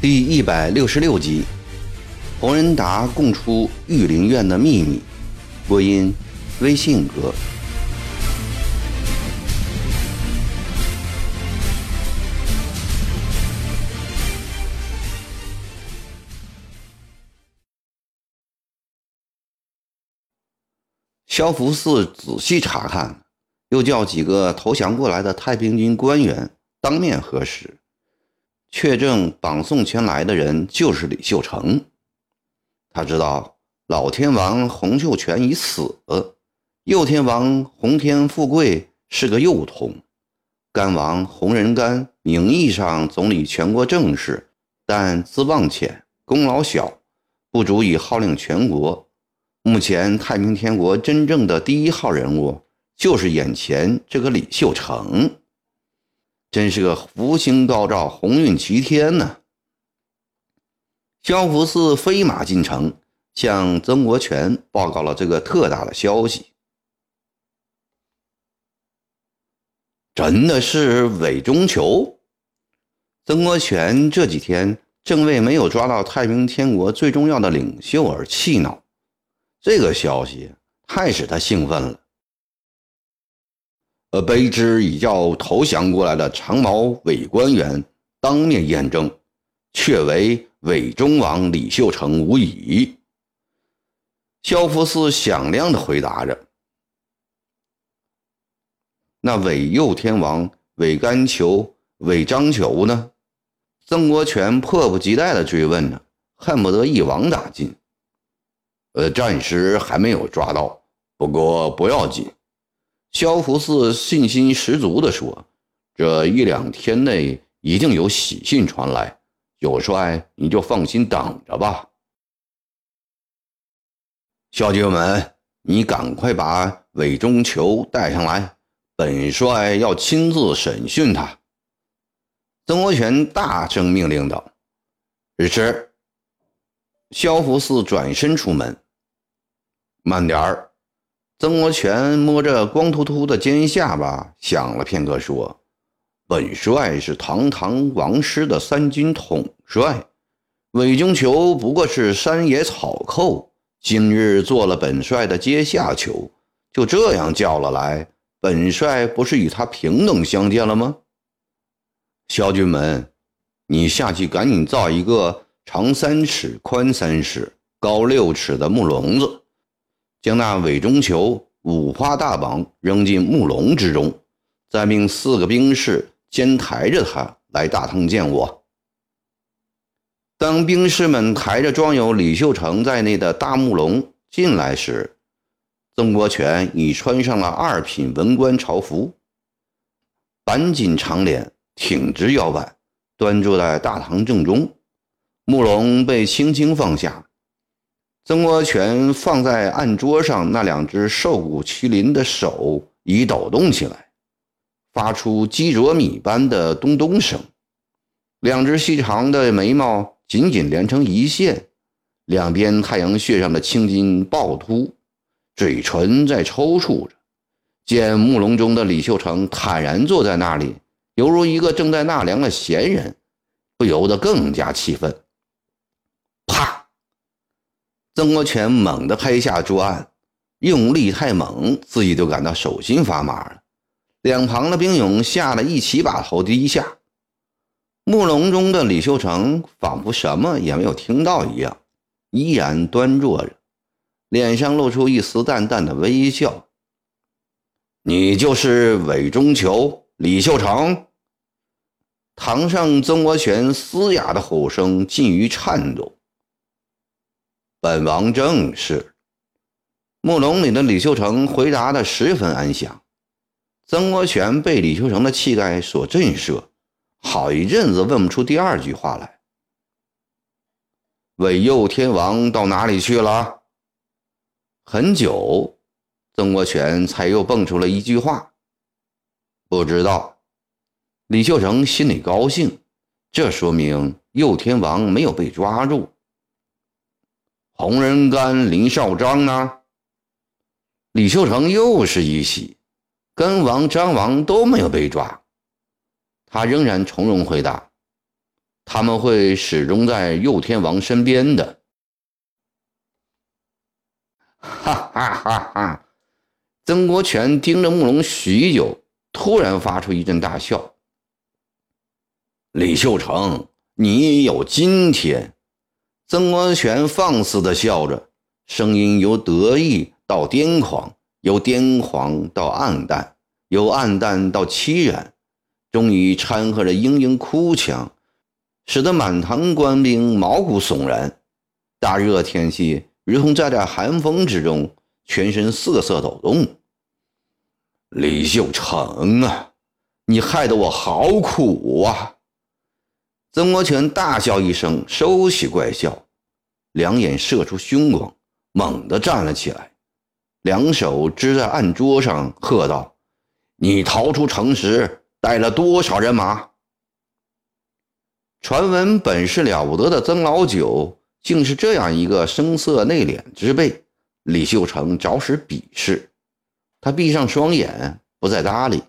第一百六十六集，洪仁达供出御林院的秘密。播音：微信哥。萧福四仔细查看，又叫几个投降过来的太平军官员当面核实。确证绑送前来的人就是李秀成。他知道老天王洪秀全已死，右天王洪天富贵是个幼童，干王洪仁干名义上总理全国政事，但资望浅，功劳小，不足以号令全国。目前太平天国真正的第一号人物就是眼前这个李秀成。真是个福星高照、鸿运齐天呢！萧福四飞马进城，向曾国荃报告了这个特大的消息。真的是韦中求？曾国荃这几天正为没有抓到太平天国最重要的领袖而气恼，这个消息太使他兴奋了。而卑职已叫投降过来的长毛伪官员当面验证，确为伪忠王李秀成无疑。萧福四响亮地回答着：“那伪右天王伪甘求、伪章求呢？”曾国荃迫不及待地追问着，恨不得一网打尽。呃，暂时还没有抓到，不过不要紧。萧福四信心十足地说：“这一两天内一定有喜讯传来，有帅你就放心等着吧。”小姐们，你赶快把韦中求带上来，本帅要亲自审讯他。”曾国荃大声命令道。“是。”萧福四转身出门。慢点儿。曾国荃摸着光秃秃的尖下巴，想了片刻，说：“本帅是堂堂王师的三军统帅，韦中求不过是山野草寇，今日做了本帅的阶下囚，就这样叫了来，本帅不是与他平等相见了吗？”萧军门，你下去赶紧造一个长三尺、宽三尺、高六尺的木笼子。将那韦中求五花大绑扔进木笼之中，再命四个兵士肩抬着他来大堂见我。当兵士们抬着装有李秀成在内的大木笼进来时，曾国荃已穿上了二品文官朝服，板紧长脸，挺直腰板，端坐在大堂正中。木笼被轻轻放下。曾国荃放在案桌上那两只瘦骨麒麟的手已抖动起来，发出鸡啄米般的咚咚声。两只细长的眉毛紧紧连成一线，两边太阳穴上的青筋暴突，嘴唇在抽搐着。见木笼中的李秀成坦然坐在那里，犹如一个正在纳凉的闲人，不由得更加气愤。啪曾国荃猛地拍下桌案，用力太猛，自己都感到手心发麻了。两旁的兵勇吓得一起把头低下。木笼中的李秀成仿佛什么也没有听到一样，依然端坐着，脸上露出一丝淡淡的微笑。“你就是韦中求，李秀成？”堂上曾国荃嘶哑的吼声近于颤抖。本王正是。木笼里的李秀成回答的十分安详。曾国荃被李秀成的气概所震慑，好一阵子问不出第二句话来。韦右天王到哪里去了？很久，曾国荃才又蹦出了一句话：“不知道。”李秀成心里高兴，这说明右天王没有被抓住。洪仁干、林少章呢？李秀成又是一喜，跟王、张王都没有被抓，他仍然从容回答：“他们会始终在右天王身边的。”哈哈哈哈！曾国荃盯着慕容许久，突然发出一阵大笑。李秀成，你有今天！曾国荃放肆地笑着，声音由得意到癫狂，由癫狂到暗淡，由暗淡到凄然，终于掺和着嘤嘤哭腔，使得满堂官兵毛骨悚然。大热天气，如同在这寒风之中，全身瑟瑟抖动。李秀成啊，你害得我好苦啊！曾国荃大笑一声，收起怪笑，两眼射出凶光，猛地站了起来，两手支在案桌上，喝道：“你逃出城时带了多少人马？”传闻本事了不得的曾老九，竟是这样一个声色内敛之辈。李秀成着实鄙视，他闭上双眼，不再搭理。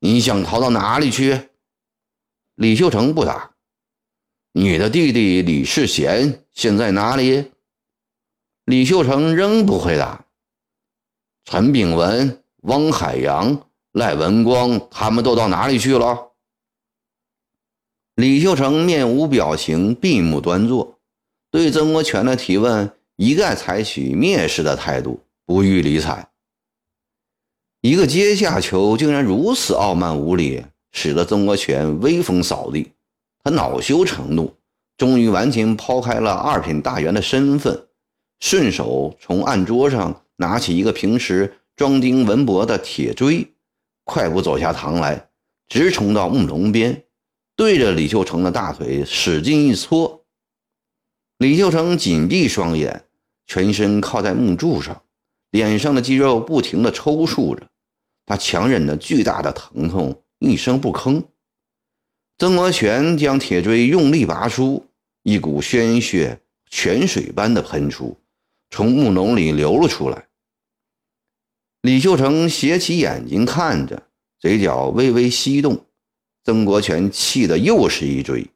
你想逃到哪里去？李秀成不答。你的弟弟李世贤现在哪里？李秀成仍不回答。陈炳文、汪海洋、赖文光他们都到哪里去了？李秀成面无表情，闭目端坐，对曾国荃的提问一概采取蔑视的态度，不予理睬。一个阶下囚竟然如此傲慢无礼！使得曾国荃威风扫地，他恼羞成怒，终于完全抛开了二品大员的身份，顺手从案桌上拿起一个平时装钉文博的铁锥，快步走下堂来，直冲到木笼边，对着李秀成的大腿使劲一搓。李秀成紧闭双眼，全身靠在木柱上，脸上的肌肉不停地抽搐着，他强忍着巨大的疼痛。一声不吭，曾国荃将铁锥用力拔出，一股鲜血泉水般的喷出，从木笼里流了出来。李秀成斜起眼睛看着，嘴角微微翕动。曾国荃气得又是一锥，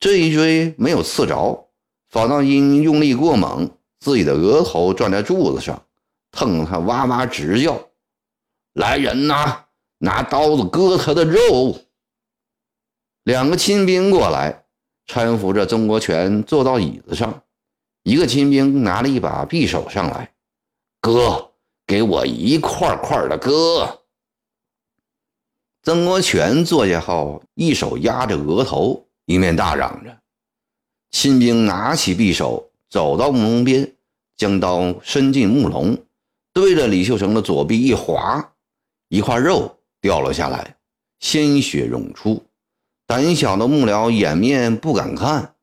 这一锥没有刺着，反倒因用力过猛，自己的额头撞在柱子上，疼得他哇哇直叫：“来人呐！”拿刀子割他的肉。两个亲兵过来，搀扶着曾国荃坐到椅子上。一个亲兵拿了一把匕首上来，割，给我一块块的割。曾国荃坐下后，一手压着额头，一面大嚷着。亲兵拿起匕首，走到木笼边，将刀伸进木笼，对着李秀成的左臂一划，一块肉。掉了下来，鲜血涌出。胆小的幕僚掩面不敢看，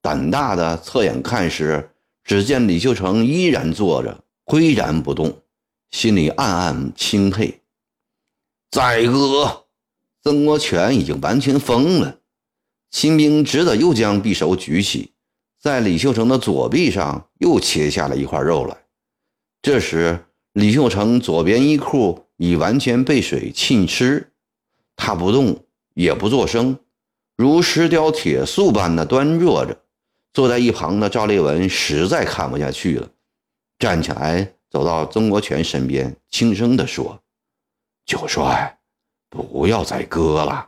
胆大的侧眼看时，只见李秀成依然坐着，岿然不动，心里暗暗钦佩。再割，曾国荃已经完全疯了。清兵只得又将匕首举起，在李秀成的左臂上又切下了一块肉来。这时，李秀成左边衣裤。已完全被水浸湿，他不动也不作声，如石雕铁塑般的端坐着。坐在一旁的赵烈文实在看不下去了，站起来走到曾国荃身边，轻声地说：“九帅，不要再割了。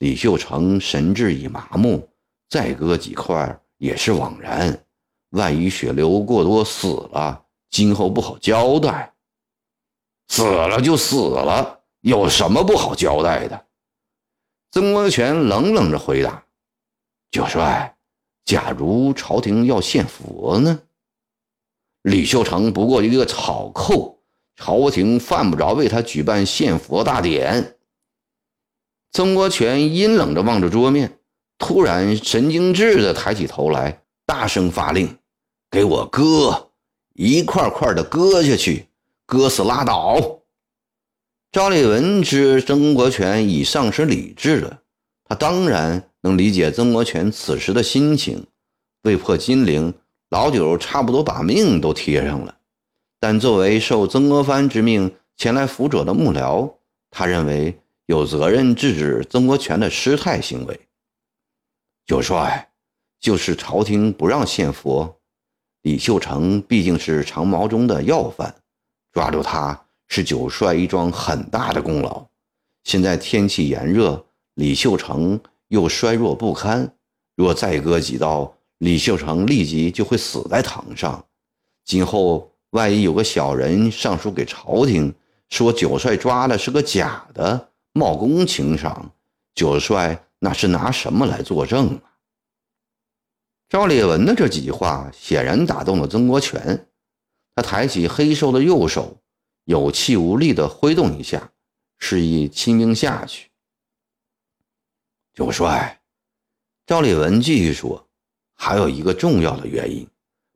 李秀成神志已麻木，再割几块也是枉然。万一血流过多死了，今后不好交代。”死了就死了，有什么不好交代的？曾国荃冷冷地回答：“九帅，假如朝廷要献佛呢？李秀成不过一个草寇，朝廷犯不着为他举办献佛大典。”曾国荃阴冷地望着桌面，突然神经质地抬起头来，大声发令：“给我割，一块块的割下去！”割死拉倒！赵立文知曾国荃已丧失理智了，他当然能理解曾国荃此时的心情。为破金陵，老九差不多把命都贴上了。但作为受曾国藩之命前来辅佐的幕僚，他认为有责任制止曾国荃的失态行为。九帅，就是朝廷不让献佛，李秀成毕竟是长毛中的要犯，抓住他是九帅一桩很大的功劳。现在天气炎热，李秀成又衰弱不堪，若再割几刀，李秀成立即就会死在堂上。今后万一有个小人上书给朝廷，说九帅抓的是个假的，冒功请赏，九帅那是拿什么来作证啊？赵烈文的这几句话显然打动了曾国荃，他抬起黑瘦的右手，有气无力地挥动一下，示意亲兵下去。九帅，赵烈文继续说，还有一个重要的原因。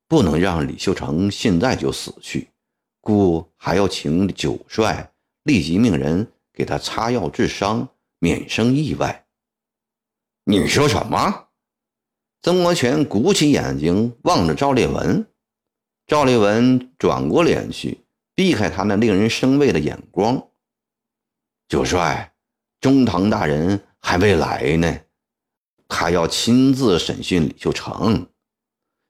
不能让李秀成现在就死去，故还要请九帅立即命人给他擦药治伤，免生意外。你说什么？曾国荃鼓起眼睛望着赵烈文，赵立文转过脸去，避开他那令人生畏的眼光。九帅，中堂大人还未来呢，他要亲自审讯李秀成。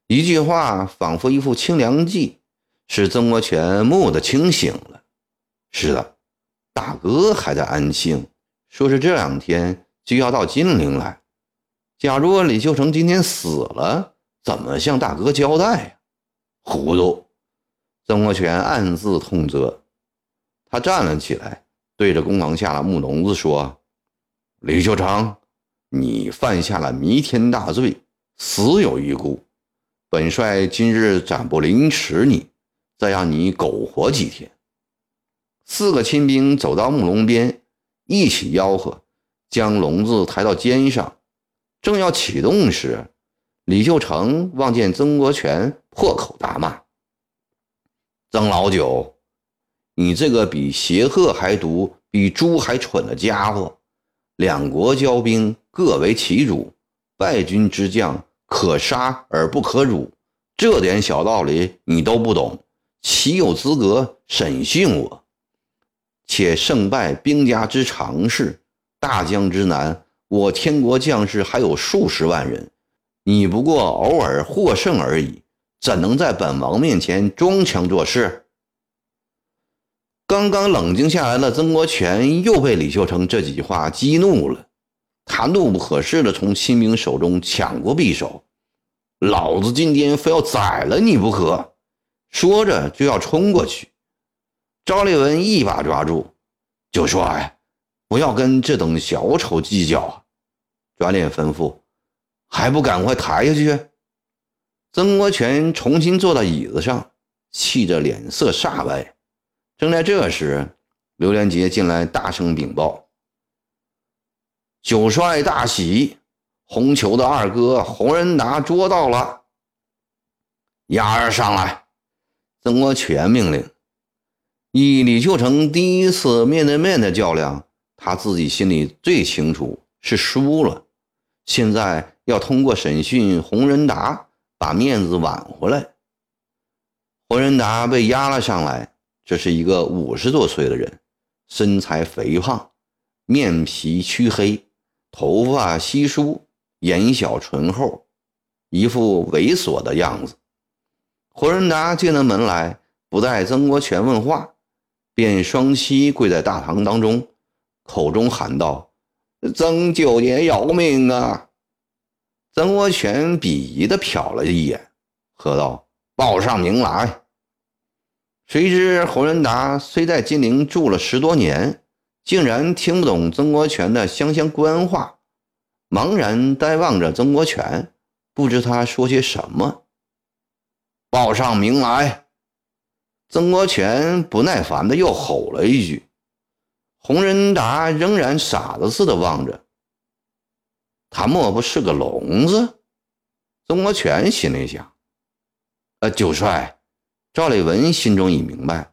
一句话仿佛一副清凉剂，使曾国荃蓦地清醒了。是的，大哥还在安庆，说是这两天就要到金陵来。假如李秀成今天死了，怎么向大哥交代呀？糊涂！曾国荃暗自痛责。他站了起来，对着公堂下的木笼子说：“李秀成，你犯下了弥天大罪，死有余辜。”本帅今日暂不凌迟你，再让你苟活几天。四个亲兵走到木笼边，一起吆喝，将笼子抬到肩上。正要启动时，李秀成望见曾国荃，破口大骂：“曾老九，你这个比邪鹤还毒、比猪还蠢的家伙！两国交兵，各为其主，败军之将。”可杀而不可辱，这点小道理你都不懂，岂有资格审讯我？且胜败兵家之常事，大江之南，我天国将士还有数十万人，你不过偶尔获胜而已，怎能在本王面前装腔作势？刚刚冷静下来的曾国荃又被李秀成这几句话激怒了。他怒不可遏地从亲兵手中抢过匕首，老子今天非要宰了你不可！说着就要冲过去。赵烈文一把抓住，就说：“哎，不要跟这等小丑计较啊！转脸吩咐：“还不赶快抬下去！”曾国荃重新坐到椅子上，气着脸色煞白。正在这时，刘连杰进来，大声禀报。九帅大喜，红球的二哥洪仁达捉到了，丫儿上来。曾国荃命令。以李秀成第一次面对面的较量，他自己心里最清楚是输了。现在要通过审讯洪仁达，把面子挽回来。胡仁达被押了上来，这是一个五十多岁的人，身材肥胖，面皮黢黑。头发稀疏，眼小唇厚，一副猥琐的样子。胡仁达进了门来，不待曾国荃问话，便双膝跪在大堂当中，口中喊道：“曾九爷饶命啊！”曾国荃鄙夷地瞟了一眼，喝道：“报上名来。”谁知洪仁达虽在金陵住了十多年。竟然听不懂曾国荃的湘乡官话，茫然呆望着曾国荃，不知他说些什么。报上名来！曾国荃不耐烦的又吼了一句。洪仁达仍然傻子似的望着他，莫不是个聋子？曾国荃心里想。呃，九帅，赵立文心中已明白，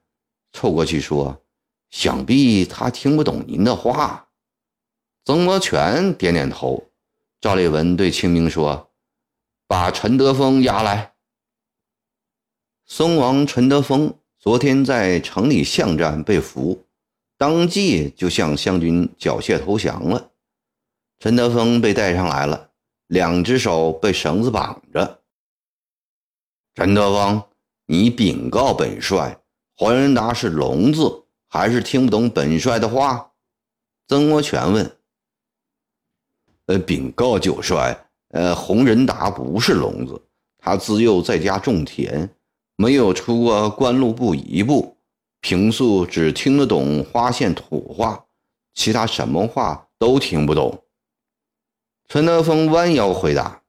凑过去说。想必他听不懂您的话。曾国荃点点头。赵立文对清兵说：“把陈德峰押来。”松王陈德峰昨天在城里巷战被俘，当即就向湘军缴械投降了。陈德峰被带上来了，两只手被绳子绑着。陈德峰，你禀告本帅，黄仁达是聋子，还是听不懂本帅的话？曾国荃问。呃，禀告九帅，呃，洪仁达不是聋子，他自幼在家种田。没有出过官路部一步，平素只听得懂花县土话，其他什么话都听不懂。陈德峰弯腰回答：“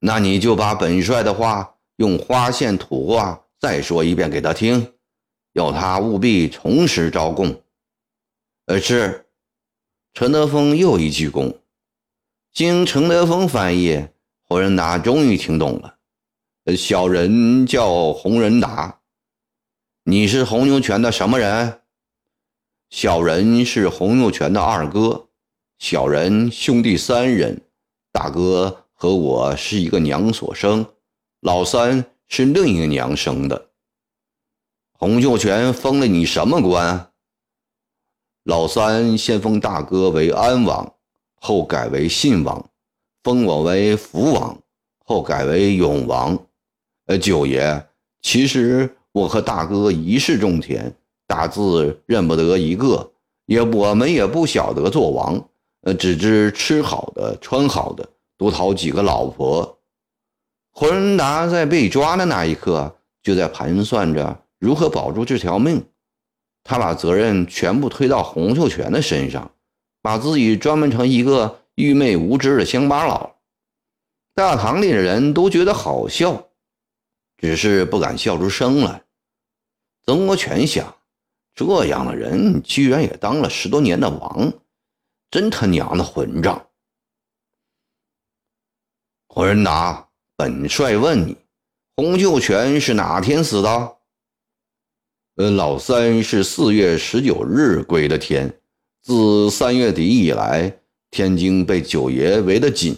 那你就把本帅的话用花县土话再说一遍给他听，要他务必从实招供。”呃，是。陈德峰又一鞠躬。经陈德峰翻译，侯仁达终于听懂了。小人叫洪仁达，你是洪牛泉的什么人？小人是洪牛泉的二哥，小人兄弟三人，大哥和我是一个娘所生，老三是另一个娘生的。洪秀全封了你什么官？老三先封大哥为安王，后改为信王，封我为福王，后改为永王。呃，九爷，其实我和大哥一世种田，大字认不得一个，也我们也不晓得做王，只知吃好的，穿好的，多讨几个老婆。霍仁达在被抓的那一刻，就在盘算着如何保住这条命，他把责任全部推到洪秀全的身上，把自己装扮成一个愚昧无知的乡巴佬。大堂里的人都觉得好笑。只是不敢笑出声来。曾国荃想：这样的人居然也当了十多年的王，真他娘的混账！洪仁达，本帅问你，洪秀全是哪天死的？呃，老三是四月十九日归的天。自三月底以来，天津被九爷围得紧，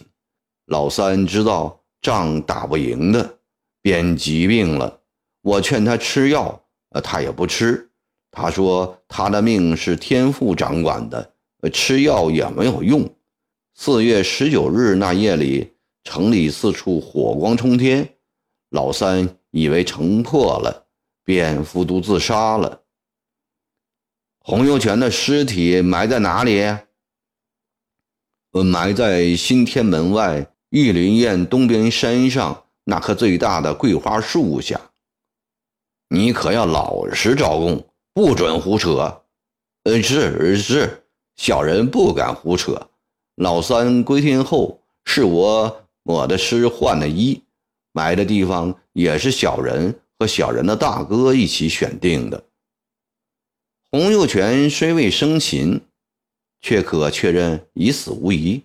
老三知道仗打不赢的。便疾病了，我劝他吃药，呃，他也不吃。他说他的命是天父掌管的，吃药也没有用。四月十九日那夜里，城里四处火光冲天，老三以为城破了，便服毒自杀了。洪秀全的尸体埋在哪里？埋在新天门外玉林苑东边山上。那棵最大的桂花树下，你可要老实招供，不准胡扯。呃，是是，小人不敢胡扯。老三归天后，是我抹的尸换的衣，埋的地方也是小人和小人的大哥一起选定的。洪秀全虽未生擒，却可确认已死无疑。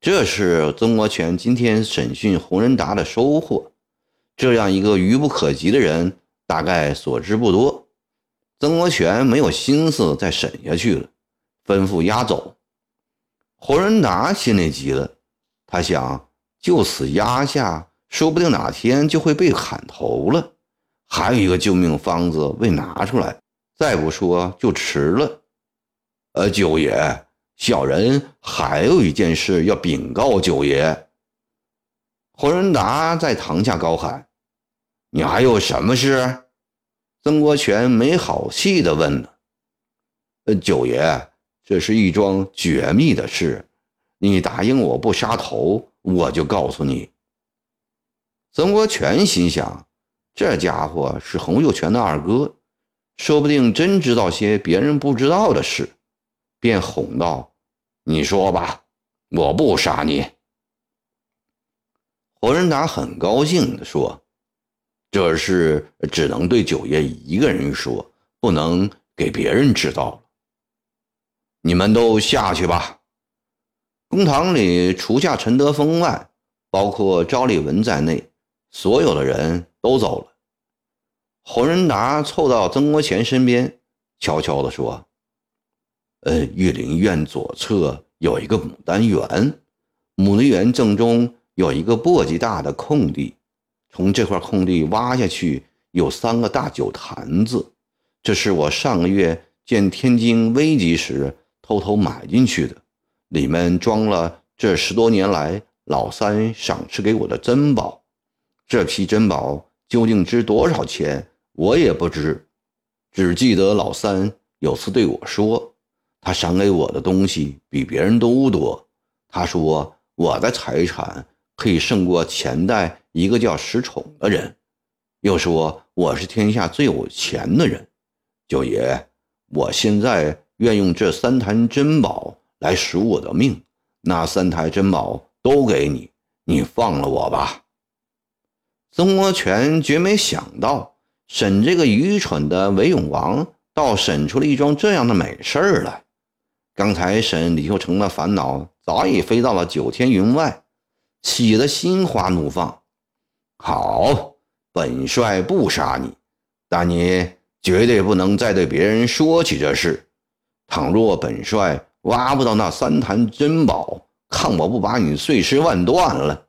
这是曾国荃今天审讯洪仁达的收获。这样一个愚不可及的人，大概所知不多。曾国荃没有心思再审下去了，吩咐押走。洪仁达心里急了，他想就此压下，说不定哪天就会被砍头了。还有一个救命方子未拿出来，再不说就迟了。呃，九爷。小人还有一件事要禀告九爷。洪仁达在堂下高喊：“你还有什么事？”曾国荃没好气地问呢：“呃，九爷，这是一桩绝密的事，你答应我不杀头，我就告诉你。”曾国荃心想：这家伙是洪秀全的二哥，说不定真知道些别人不知道的事，便哄道。你说吧，我不杀你。洪仁达很高兴地说：“这事只能对九爷一个人说，不能给别人知道了。你们都下去吧。”公堂里除下陈德峰外，包括赵立文在内，所有的人都走了。侯仁达凑到曾国荃身边，悄悄地说。呃，玉林院左侧有一个牡丹园，牡丹园正中有一个簸箕大的空地，从这块空地挖下去，有三个大酒坛子，这是我上个月见天津危急时偷偷买进去的，里面装了这十多年来老三赏赐给我的珍宝。这批珍宝究竟值多少钱，我也不知，只记得老三有次对我说，他赏给我的东西比别人都多。他说我的财产可以胜过前代一个叫石宠的人。又说我是天下最有钱的人，九爷，我现在愿用这三坛珍宝来赎我的命，那三台珍宝都给你，你放了我吧。曾国荃绝没想到，审这个愚蠢的韦永王，倒审出了一桩这样的美事儿来。刚才审李秀成的烦恼早已飞到了九天云外，喜得心花怒放。好。本帅不杀你，但你绝对不能再对别人说起这事。倘若本帅挖不到那三坛珍宝，看我不把你碎尸万段了！